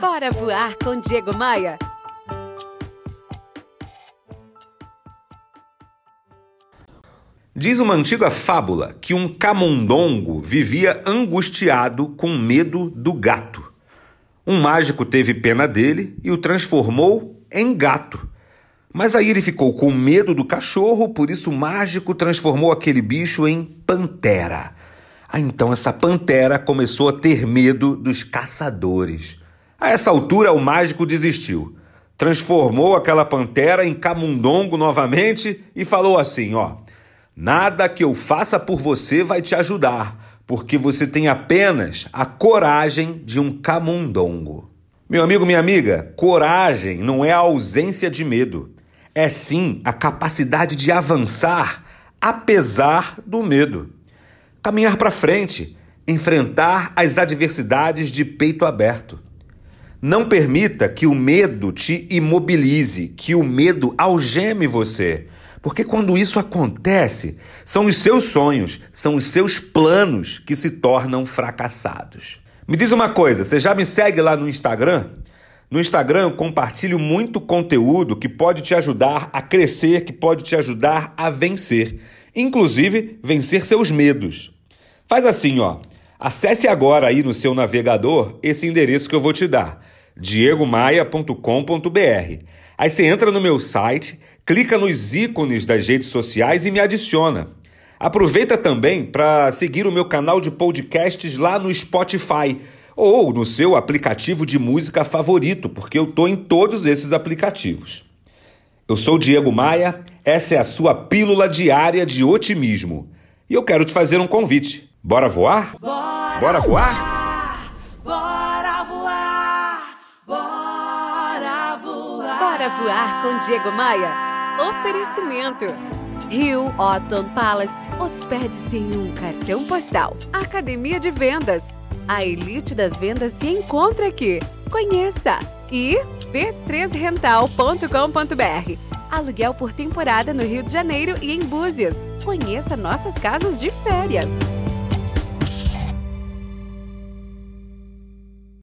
Bora voar com Diego Maia. Diz uma antiga fábula que um camundongo vivia angustiado com medo do gato. Um mágico teve pena dele e o transformou em gato. Mas aí ele ficou com medo do cachorro, por isso o mágico transformou aquele bicho em pantera. Ah, então essa pantera começou a ter medo dos caçadores. A essa altura o mágico desistiu. Transformou aquela pantera em camundongo novamente e falou assim: ó, nada que eu faça por você vai te ajudar, porque você tem apenas a coragem de um camundongo. Meu amigo, minha amiga, coragem não é a ausência de medo, é sim a capacidade de avançar apesar do medo. Caminhar para frente, enfrentar as adversidades de peito aberto. Não permita que o medo te imobilize, que o medo algeme você. Porque quando isso acontece, são os seus sonhos, são os seus planos que se tornam fracassados. Me diz uma coisa, você já me segue lá no Instagram? No Instagram eu compartilho muito conteúdo que pode te ajudar a crescer, que pode te ajudar a vencer, inclusive vencer seus medos. Faz assim, ó. Acesse agora aí no seu navegador esse endereço que eu vou te dar, diegomaia.com.br. Aí você entra no meu site, clica nos ícones das redes sociais e me adiciona. Aproveita também para seguir o meu canal de podcasts lá no Spotify ou no seu aplicativo de música favorito, porque eu tô em todos esses aplicativos. Eu sou Diego Maia, essa é a sua pílula diária de otimismo. E eu quero te fazer um convite. Bora voar? Bora, Bora voar? Voar com Diego Maia. Oferecimento. Rio Otton Palace. Hospede-se em um cartão postal. Academia de Vendas. A elite das vendas se encontra aqui. Conheça. E b3rental.com.br. Aluguel por temporada no Rio de Janeiro e em Búzios. Conheça nossas casas de férias.